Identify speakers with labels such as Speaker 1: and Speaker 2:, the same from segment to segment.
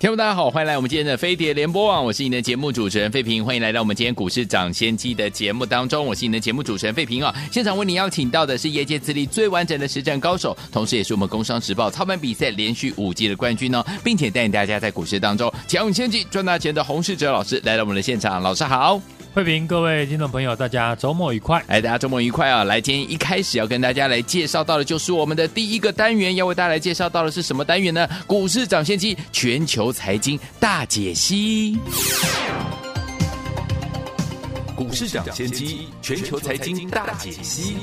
Speaker 1: 听众大家好，欢迎来我们今天的飞碟联播网，我是你的节目主持人费平，欢迎来到我们今天股市涨先机的节目当中，我是你的节目主持人费平啊。现场为你邀请到的是业界资历最完整的实战高手，同时也是我们工商时报操盘比赛连续五季的冠军哦，并且带领大家在股市当中抢先机赚大钱的洪世哲老师来到我们的现场，老师好。
Speaker 2: 慧平，各位听众朋友，大家周末愉快！
Speaker 1: 哎，大家周末愉快啊！来，今天一开始要跟大家来介绍到的，就是我们的第一个单元，要为大家来介绍到的是什么单元呢？股市涨先机，全球财经大解析。
Speaker 3: 股市涨先机，全球财经大解析。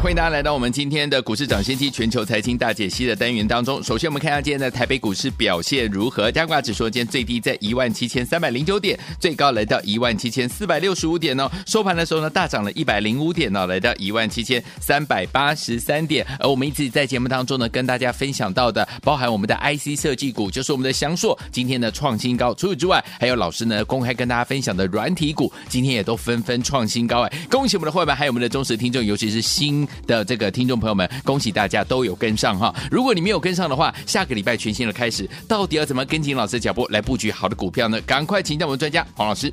Speaker 1: 欢迎大家来到我们今天的股市涨先机全球财经大解析的单元当中。首先，我们看一下今天的台北股市表现如何？加挂指数今天最低在一万七千三百零九点，最高来到一万七千四百六十五点哦。收盘的时候呢，大涨了一百零五点哦，来到一万七千三百八十三点。而我们一直在节目当中呢，跟大家分享到的，包含我们的 IC 设计股，就是我们的祥硕，今天的创新高。除此之外，还有老师呢公开跟大家分享的软体股，今天也都纷纷创新高。哎，恭喜我们的会员，还有我们的忠实听众，尤其是新。的这个听众朋友们，恭喜大家都有跟上哈！如果你没有跟上的话，下个礼拜全新的开始，到底要怎么跟紧老师的脚步来布局好的股票呢？赶快请教我们专家黄老师。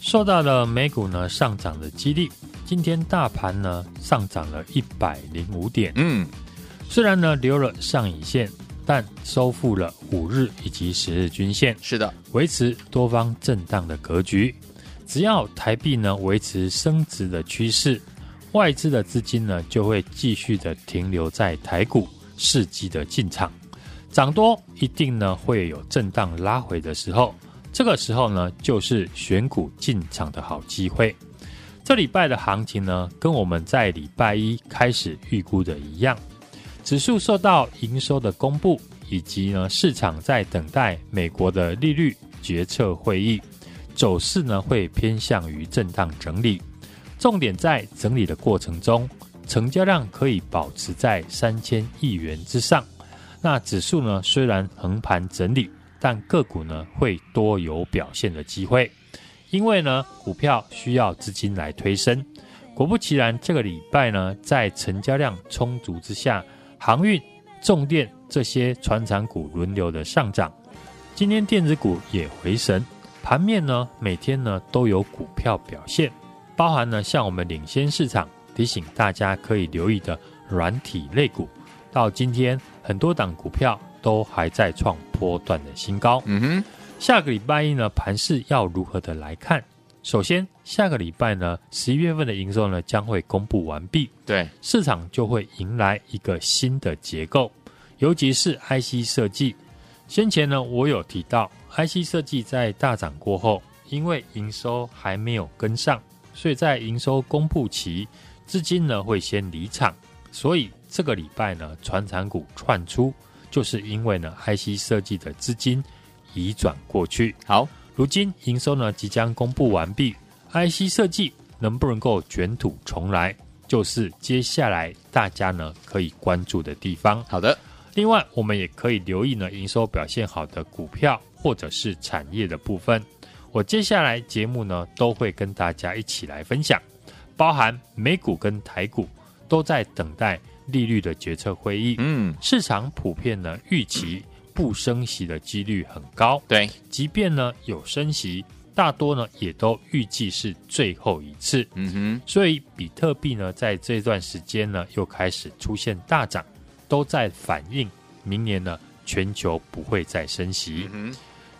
Speaker 2: 受到了美股呢上涨的激励，今天大盘呢上涨了一百零五点。嗯，虽然呢留了上影线，但收复了五日以及十日均线。
Speaker 1: 是的，
Speaker 2: 维持多方震荡的格局。只要台币呢维持升值的趋势。外资的资金呢，就会继续的停留在台股，伺机的进场，涨多一定呢会有震荡拉回的时候，这个时候呢就是选股进场的好机会。这礼拜的行情呢，跟我们在礼拜一开始预估的一样，指数受到营收的公布，以及呢市场在等待美国的利率决策会议，走势呢会偏向于震荡整理。重点在整理的过程中，成交量可以保持在三千亿元之上。那指数呢，虽然横盘整理，但个股呢会多有表现的机会，因为呢股票需要资金来推升。果不其然，这个礼拜呢在成交量充足之下，航运、重电这些传产股轮流的上涨。今天电子股也回神，盘面呢每天呢都有股票表现。包含呢，像我们领先市场提醒大家可以留意的软体类股，到今天很多档股票都还在创波段的新高。嗯哼，下个礼拜一呢，盘势要如何的来看？首先，下个礼拜呢，十一月份的营收呢将会公布完毕，
Speaker 1: 对，
Speaker 2: 市场就会迎来一个新的结构，尤其是 IC 设计。先前呢，我有提到 IC 设计在大涨过后，因为营收还没有跟上。所以在营收公布期，资金呢会先离场，所以这个礼拜呢，传产股窜出，就是因为呢，IC 设计的资金移转过去。
Speaker 1: 好，
Speaker 2: 如今营收呢即将公布完毕，IC 设计能不能够卷土重来，就是接下来大家呢可以关注的地方。
Speaker 1: 好的，
Speaker 2: 另外我们也可以留意呢营收表现好的股票或者是产业的部分。我接下来节目呢，都会跟大家一起来分享，包含美股跟台股都在等待利率的决策会议。嗯，市场普遍呢预期不升息的几率很高。
Speaker 1: 对，
Speaker 2: 即便呢有升息，大多呢也都预计是最后一次。嗯哼，所以比特币呢在这段时间呢又开始出现大涨，都在反映明年呢全球不会再升息。嗯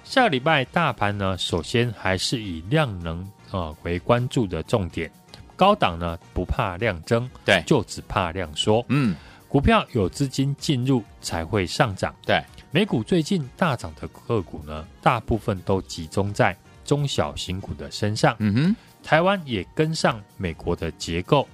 Speaker 2: 下个礼拜大盘呢，首先还是以量能啊、呃、为关注的重点。高档呢不怕量增，
Speaker 1: 对，
Speaker 2: 就只怕量缩。嗯，股票有资金进入才会上涨。
Speaker 1: 对，
Speaker 2: 美股最近大涨的个股呢，大部分都集中在中小型股的身上。
Speaker 1: 嗯哼，
Speaker 2: 台湾也跟上美国的结构，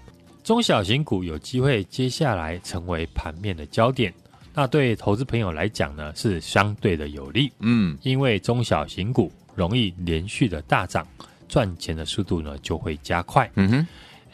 Speaker 2: 中小型股有机会接下来成为盘面的焦点。那对投资朋友来讲呢，是相对的有利。
Speaker 1: 嗯，
Speaker 2: 因为中小型股容易连续的大涨，赚钱的速度呢就会加快。
Speaker 1: 嗯哼。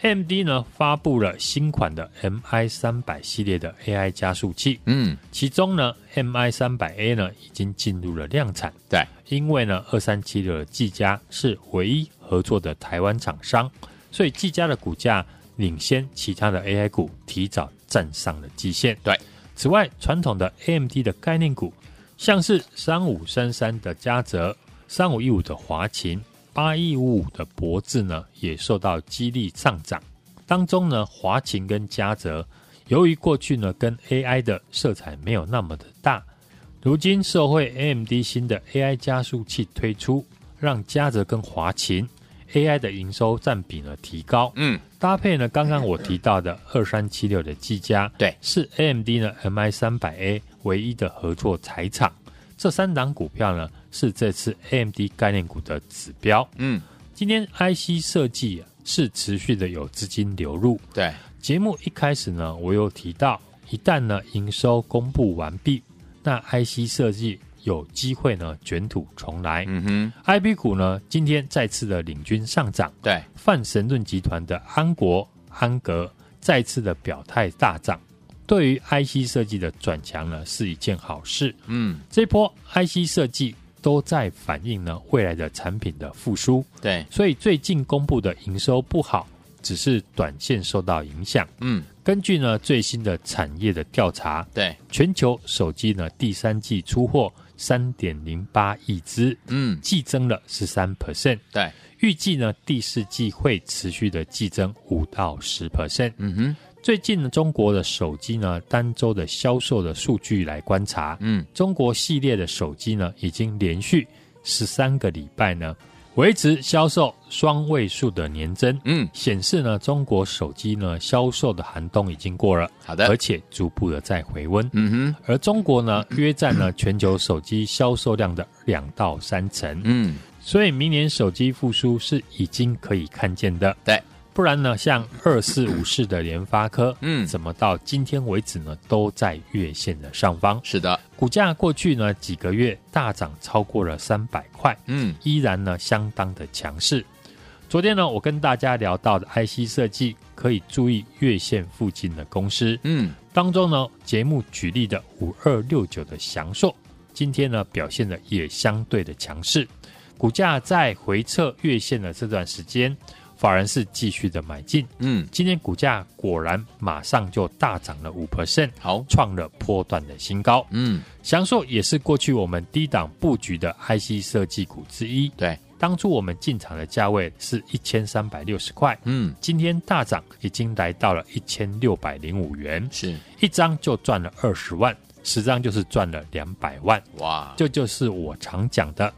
Speaker 2: AMD 呢发布了新款的 MI 三百系列的 AI 加速器，
Speaker 1: 嗯，
Speaker 2: 其中呢 MI 三百 A 呢已经进入了量产，
Speaker 1: 对，
Speaker 2: 因为呢二三七的技嘉是唯一合作的台湾厂商，所以技嘉的股价领先其他的 AI 股，提早站上了季线。
Speaker 1: 对，
Speaker 2: 此外传统的 AMD 的概念股，像是三五三三的嘉泽、三五一五的华擎。八一五五的博智呢，也受到激励上涨。当中呢，华擎跟嘉泽，由于过去呢跟 AI 的色彩没有那么的大，如今社会 AMD 新的 AI 加速器推出，让嘉泽跟华擎 AI 的营收占比呢提高。
Speaker 1: 嗯，
Speaker 2: 搭配呢刚刚我提到的二三七六的技嘉，
Speaker 1: 对，
Speaker 2: 是 AMD 呢 MI 三百 A 唯一的合作财厂。这三档股票呢，是这次 AMD 概念股的指标。
Speaker 1: 嗯，
Speaker 2: 今天 IC 设计是持续的有资金流入。对，节目一开始呢，我有提到，一旦呢营收公布完毕，那 IC 设计有机会呢卷土重来。
Speaker 1: 嗯哼
Speaker 2: ，IB 股呢今天再次的领军上涨。
Speaker 1: 对，
Speaker 2: 泛神盾集团的安国、安格再次的表态大涨。对于 IC 设计的转强呢，是一件好事。
Speaker 1: 嗯，
Speaker 2: 这波 IC 设计都在反映呢未来的产品的复苏。
Speaker 1: 对，
Speaker 2: 所以最近公布的营收不好，只是短线受到影响。
Speaker 1: 嗯，
Speaker 2: 根据呢最新的产业的调查，
Speaker 1: 对，
Speaker 2: 全球手机呢第三季出货三点零八亿只，
Speaker 1: 嗯，
Speaker 2: 季增了十三 percent。
Speaker 1: 对，
Speaker 2: 预计呢第四季会持续的季增五到十 percent。
Speaker 1: 嗯哼。
Speaker 2: 最近呢，中国的手机呢，单周的销售的数据来观察，
Speaker 1: 嗯，
Speaker 2: 中国系列的手机呢，已经连续十三个礼拜呢，维持销售双位数的年增，
Speaker 1: 嗯，
Speaker 2: 显示呢，中国手机呢销售的寒冬已经过了，
Speaker 1: 好的，
Speaker 2: 而且逐步的在回温，
Speaker 1: 嗯哼，
Speaker 2: 而中国呢，约占呢全球手机销售量的两到三成，
Speaker 1: 嗯，
Speaker 2: 所以明年手机复苏是已经可以看见的，
Speaker 1: 对。
Speaker 2: 不然呢，像二四五四的联发科，
Speaker 1: 嗯，
Speaker 2: 怎么到今天为止呢，都在月线的上方。
Speaker 1: 是的，
Speaker 2: 股价过去呢几个月大涨超过了三百块，
Speaker 1: 嗯，
Speaker 2: 依然呢相当的强势。昨天呢，我跟大家聊到的 IC 设计可以注意月线附近的公司，
Speaker 1: 嗯，
Speaker 2: 当中呢节目举例的五二六九的翔硕，今天呢表现的也相对的强势，股价在回测月线的这段时间。法人是继续的买进，
Speaker 1: 嗯，今天股价果然马上就大涨了五 percent，好，创了波段的新高，嗯，翔硕也是过去我们低档布局的 IC 设计股之一，对，当初我们进场的价位是一千三百六十块，嗯，今天大涨已经来到了一千六百零五元，是。一张就赚了二十万，十张就是赚了两百万，哇，这就是我常讲的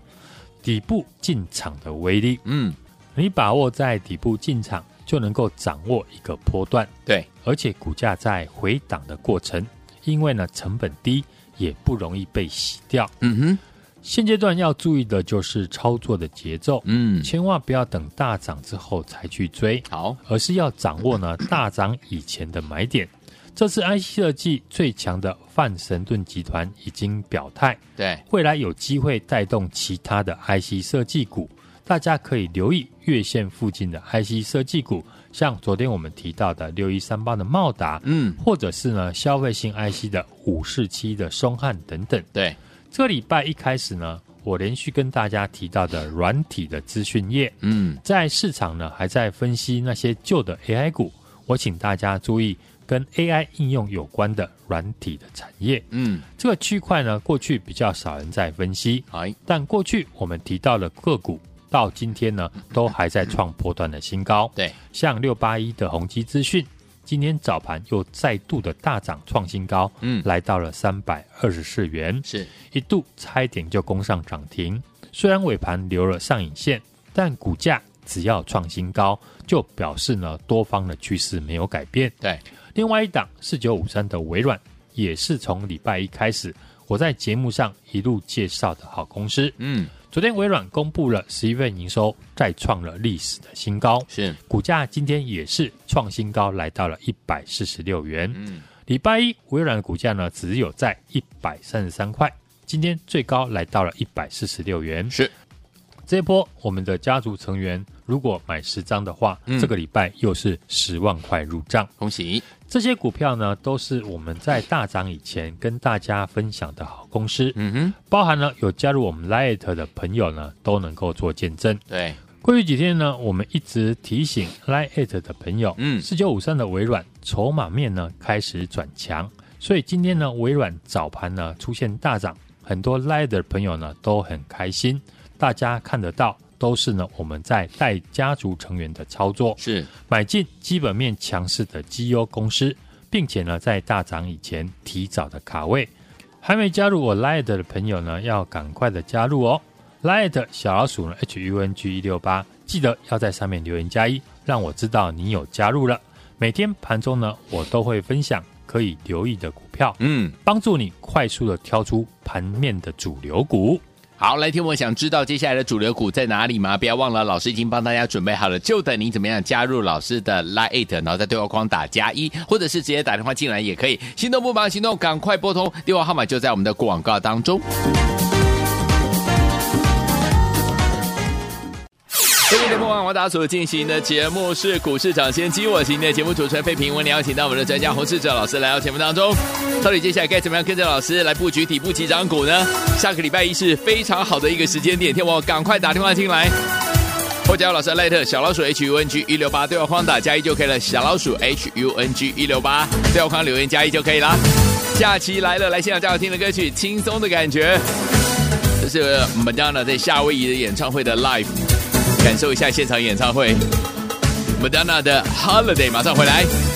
Speaker 1: 底部进场的威力，嗯。你把握在底部进场，就能够掌握一个波段。对，而且股价在回档的过程，因为呢成本低，也不容易被洗掉。嗯哼，现阶段要注意的就是操作的节奏。嗯，千万不要等大涨之后才去追，好，而是要掌握呢 大涨以前的买点。这次 IC 设计最强的范神盾集团已经表态，对，未来有机会带动其他的 IC 设计股。大家可以留意月线附近的 IC 设计股，像昨天我们提到的六一三八的茂达，嗯，或者是呢消费性 IC 的五四七的松汉等等。对，这个礼拜一开始呢，我连续跟大家提到的软体的资讯业，嗯，在市场呢还在分析那些旧的 AI 股，我请大家注意跟 AI 应用有关的软体的产业，嗯，这个区块呢过去比较少人在分析，哎，但过去我们提到的个股。到今天呢，都还在创波段的新高。对，像六八一的宏基资讯，今天早盘又再度的大涨创新高，嗯，来到了三百二十四元，是一度差一点就攻上涨停。虽然尾盘留了上影线，但股价只要创新高，就表示呢多方的趋势没有改变。对，另外一档四九五三的微软，也是从礼拜一开始。
Speaker 2: 我在节目上一路介绍的好公司。
Speaker 1: 嗯，
Speaker 2: 昨天微软公布了十一月营收，再创了历史的新高，
Speaker 1: 是
Speaker 2: 股价今天也是创新高，来到了一百四十六元。
Speaker 1: 嗯，
Speaker 2: 礼拜一微软的股价呢，只有在一百三十三块，今天最高来到了一百四十六元。
Speaker 1: 是
Speaker 2: 这波我们的家族成员如果买十张的话，
Speaker 1: 嗯。
Speaker 2: 这个礼拜又是十万块入账。
Speaker 1: 恭喜，
Speaker 2: 这些股票呢，都是我们在大涨以前跟大家分享的好公司，
Speaker 1: 嗯哼，
Speaker 2: 包含了有加入我们 Lite 的朋友呢，都能够做见证。
Speaker 1: 对，
Speaker 2: 过去几天呢，我们一直提醒 Lite 的朋友，
Speaker 1: 嗯。
Speaker 2: 四九五三的微软筹码面呢开始转强，所以今天呢，微软早盘呢出现大涨，很多 Lite 的朋友呢都很开心。大家看得到，都是呢我们在带家族成员的操作，
Speaker 1: 是
Speaker 2: 买进基本面强势的绩优公司，并且呢在大涨以前提早的卡位。还没加入我 Light 的朋友呢，要赶快的加入哦。Light 小老鼠呢 H U N G 一六八，记得要在上面留言加一，让我知道你有加入了。每天盘中呢，我都会分享可以留意的股票，
Speaker 1: 嗯。
Speaker 2: 帮助你快速的挑出盘面的主流股。
Speaker 1: 好，来听我想知道接下来的主流股在哪里吗？不要忘了，老师已经帮大家准备好了，就等您怎么样加入老师的 Line，然后在对话框打加一，或者是直接打电话进来也可以。心动不忙行动，赶快拨通电话号码，就在我们的广告当中。各位听众朋友，我打所进行的节目是股市涨先机，我今天的节目主持人费平，为您邀请到我们的专家洪志哲老师来到节目当中。到底接下来该怎么样跟着老师来布局底部起涨股呢？下个礼拜一是非常好的一个时间点，听我赶快打电话进来。或加入老师赖特小老鼠 H U N G 一六八对话框打加一就可以了，小老鼠 H U N G 一六八对话框留言加一就可以了。假期来了，来欣赏最好听的歌曲，轻松的感觉，这是 Madonna 在夏威夷的演唱会的 Live。感受一下现场演唱会，Madonna 的 Holiday 马上回来。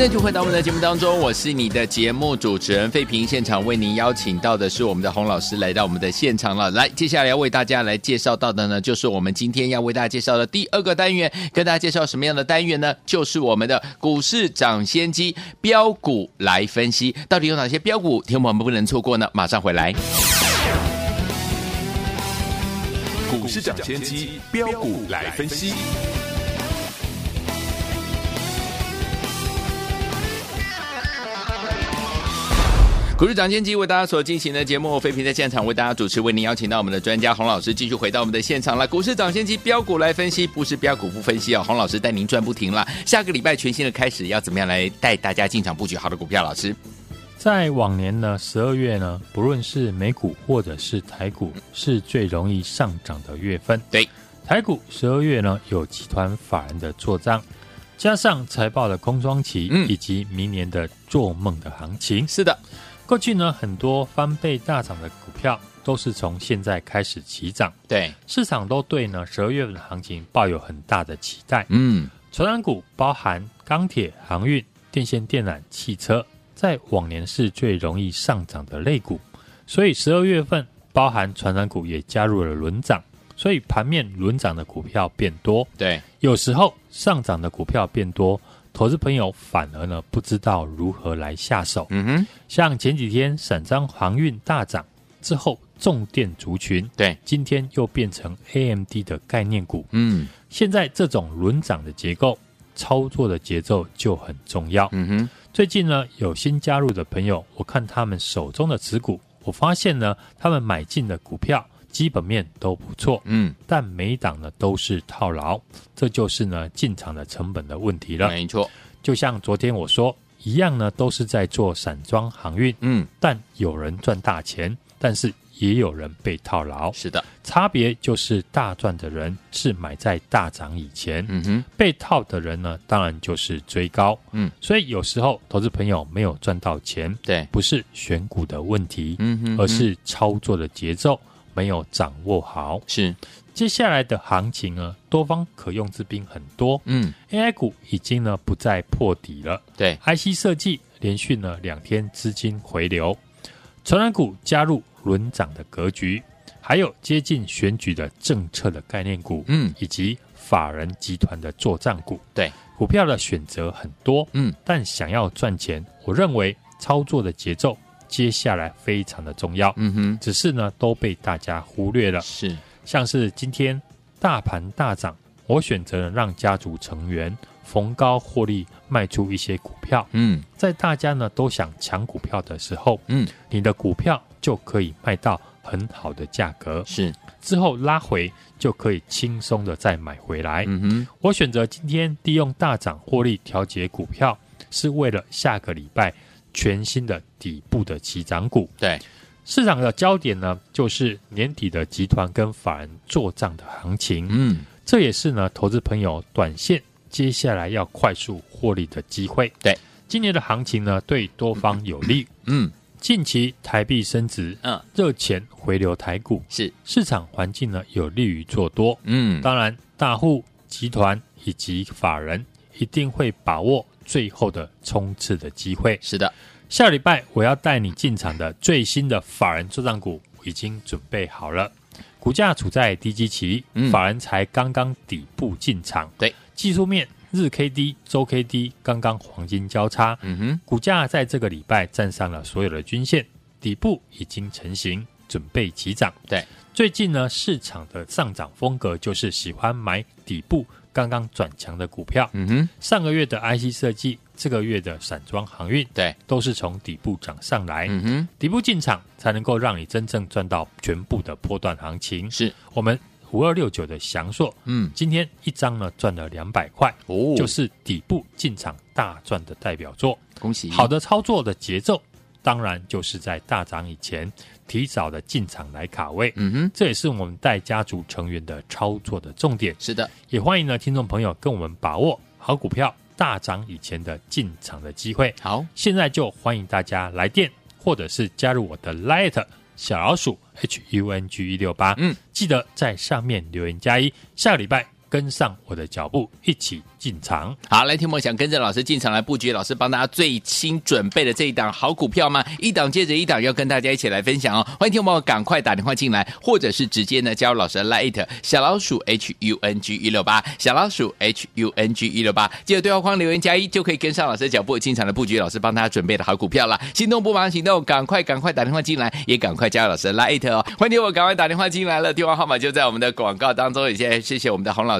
Speaker 1: 欢迎继续回到我们的节目当中，我是你的节目主持人费平。现场为您邀请到的是我们的洪老师来到我们的现场了。来，接下来要为大家来介绍到的呢，就是我们今天要为大家介绍的第二个单元。跟大家介绍什么样的单元呢？就是我们的股市涨先机标股来分析，到底有哪些标股，听我们不能错过呢？马上回来。
Speaker 3: 股市涨先机标股来分析。
Speaker 1: 股市涨先机为大家所进行的节目，飞平在现场为大家主持，为您邀请到我们的专家洪老师继续回到我们的现场了。股市涨先机标股来分析，不是标股不分析哦。洪老师带您赚不停了。下个礼拜全新的开始，要怎么样来带大家进场布局好的股票？老师，
Speaker 2: 在往年呢，十二月呢，不论是美股或者是台股，是最容易上涨的月份。
Speaker 1: 对，
Speaker 2: 台股十二月呢，有集团法人的做账，加上财报的空窗期，嗯，以及明年的做梦的行情。
Speaker 1: 是的。
Speaker 2: 过去呢，很多翻倍大涨的股票都是从现在开始起涨。
Speaker 1: 对，
Speaker 2: 市场都对呢十二月份的行情抱有很大的期待。
Speaker 1: 嗯，
Speaker 2: 传染股包含钢铁、航运、电线电缆、汽车，在往年是最容易上涨的类股，所以十二月份包含传染股也加入了轮涨，所以盘面轮涨的股票变多。
Speaker 1: 对，
Speaker 2: 有时候上涨的股票变多。投资朋友反而呢不知道如何来下手。
Speaker 1: 嗯哼，
Speaker 2: 像前几天散装航运大涨之后，重电族群
Speaker 1: 对，
Speaker 2: 今天又变成 AMD 的概念股。
Speaker 1: 嗯，
Speaker 2: 现在这种轮涨的结构，操作的节奏就很重要。
Speaker 1: 嗯哼，
Speaker 2: 最近呢有新加入的朋友，我看他们手中的持股，我发现呢他们买进的股票。基本面都不错，
Speaker 1: 嗯，
Speaker 2: 但每档呢都是套牢，这就是呢进场的成本的问题了。
Speaker 1: 没错，
Speaker 2: 就像昨天我说一样呢，都是在做散装航运，
Speaker 1: 嗯，
Speaker 2: 但有人赚大钱，但是也有人被套牢。
Speaker 1: 是的，
Speaker 2: 差别就是大赚的人是买在大涨以前，
Speaker 1: 嗯哼，
Speaker 2: 被套的人呢，当然就是追高，
Speaker 1: 嗯，
Speaker 2: 所以有时候投资朋友没有赚到钱，
Speaker 1: 对，
Speaker 2: 不是选股的问题，
Speaker 1: 嗯哼，
Speaker 2: 而是操作的节奏。没有掌握好，
Speaker 1: 是
Speaker 2: 接下来的行情呢，多方可用之兵很多。
Speaker 1: 嗯
Speaker 2: ，AI 股已经呢不再破底了。
Speaker 1: 对
Speaker 2: ，IC 设计连续呢两天资金回流，传染股加入轮涨的格局，还有接近选举的政策的概念股，
Speaker 1: 嗯，
Speaker 2: 以及法人集团的作帐股。
Speaker 1: 对，
Speaker 2: 股票的选择很多，
Speaker 1: 嗯，
Speaker 2: 但想要赚钱，我认为操作的节奏。接下来非常的重要，
Speaker 1: 嗯哼，
Speaker 2: 只是呢都被大家忽略了。
Speaker 1: 是，
Speaker 2: 像是今天大盘大涨，我选择了让家族成员逢高获利卖出一些股票。
Speaker 1: 嗯，
Speaker 2: 在大家呢都想抢股票的时候，
Speaker 1: 嗯，
Speaker 2: 你的股票就可以卖到很好的价格。
Speaker 1: 是，
Speaker 2: 之后拉回就可以轻松的再买回来。
Speaker 1: 嗯哼，
Speaker 2: 我选择今天利用大涨获利调节股票，是为了下个礼拜。全新的底部的起涨股，
Speaker 1: 对。
Speaker 2: 市场的焦点呢，就是年底的集团跟法人做账的行情。
Speaker 1: 嗯，
Speaker 2: 这也是呢，投资朋友短线接下来要快速获利的机会。
Speaker 1: 对，
Speaker 2: 今年的行情呢，对多方有利。
Speaker 1: 嗯，
Speaker 2: 近期台币升值，
Speaker 1: 嗯，
Speaker 2: 热钱回流台股，
Speaker 1: 是。
Speaker 2: 市场环境呢有利于做多。
Speaker 1: 嗯，
Speaker 2: 当然，大户集团以及法人一定会把握。最后的冲刺的机会。
Speaker 1: 是的，
Speaker 2: 下礼拜我要带你进场的最新的法人作帐股已经准备好了，股价处在低基期，
Speaker 1: 嗯、
Speaker 2: 法人才刚刚底部进场。
Speaker 1: 对，
Speaker 2: 技术面日 K D、周 K D 刚刚黄金交叉，
Speaker 1: 嗯哼，
Speaker 2: 股价在这个礼拜站上了所有的均线，底部已经成型，准备起涨。
Speaker 1: 对，
Speaker 2: 最近呢，市场的上涨风格就是喜欢买底部。刚刚转强的股票，
Speaker 1: 嗯哼，
Speaker 2: 上个月的 IC 设计，这个月的散装航运，
Speaker 1: 对，
Speaker 2: 都是从底部涨上来，
Speaker 1: 嗯哼，
Speaker 2: 底部进场才能够让你真正赚到全部的波段行情。
Speaker 1: 是
Speaker 2: 我们五二六九的祥硕，
Speaker 1: 嗯，
Speaker 2: 今天一张呢赚了两百块，
Speaker 1: 哦，
Speaker 2: 就是底部进场大赚的代表作。
Speaker 1: 恭喜！
Speaker 2: 好的操作的节奏，当然就是在大涨以前。提早的进场来卡位，
Speaker 1: 嗯哼，
Speaker 2: 这也是我们带家族成员的操作的重点。
Speaker 1: 是的，
Speaker 2: 也欢迎呢听众朋友跟我们把握好股票大涨以前的进场的机会。
Speaker 1: 好，
Speaker 2: 现在就欢迎大家来电，或者是加入我的 Light 小老鼠 H U N G 一六八，嗯，记得在上面留言加一，下个礼拜跟上我的脚步，一起进场。
Speaker 1: 好，来，听我想跟着老师进场来布局，老师帮大家最新准备的这一档好股票吗？一档接着一档，要跟大家一起来分享哦。欢迎听我赶快打电话进来，或者是直接呢加入老师的 Line 小老鼠 H U N G 一六八，小老鼠 H U N G 一六八，记得对话框留言加一，就可以跟上老师的脚步进场的布局。老师帮大家准备的好股票了，心动不忙行动，赶快赶快打电话进来，也赶快加入老师的 Line 哦。欢迎听我赶快打电话进来了，电话号码就在我们的广告当中。也谢谢谢谢我们的洪老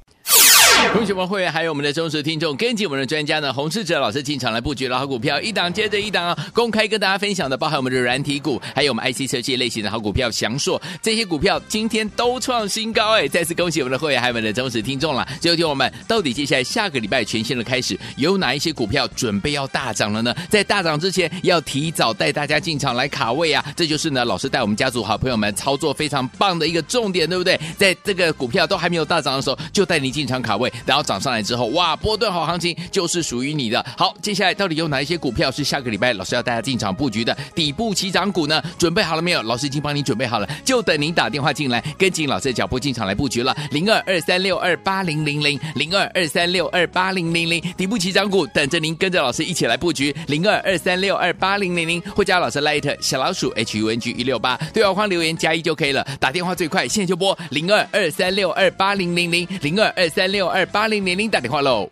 Speaker 1: 恭喜我们会员，还有我们的忠实听众，跟紧我们的专家呢，洪世哲老师进场来布局了好股票，一档接着一档啊，公开跟大家分享的，包含我们的软体股，还有我们 IC 设计类型的好股票，祥硕这些股票今天都创新高哎！再次恭喜我们的会员，还有我们的忠实听众了。最后听我们，到底接下来下个礼拜全新的开始，有哪一些股票准备要大涨了呢？在大涨之前，要提早带大家进场来卡位啊！这就是呢，老师带我们家族好朋友们操作非常棒的一个重点，对不对？在这个股票都还没有大涨的时候，就带你进场卡位。然后涨上来之后，哇，波段好行情就是属于你的。好，接下来到底有哪一些股票是下个礼拜老师要带大家进场布局的底部起涨股呢？准备好了没有？老师已经帮你准备好了，就等您打电话进来，跟紧老师的脚步进场来布局了。零二二三六二八零零零，零二二三六二八零零零，底部起涨股等着您跟着老师一起来布局。零二二三六二八零零零，或加老师 Light 小老鼠 H U N G 一六八，对话框留言加一就可以了。打电话最快，现在就拨零二二三六二八零零零，零二二三六二二八零零零打电话喽。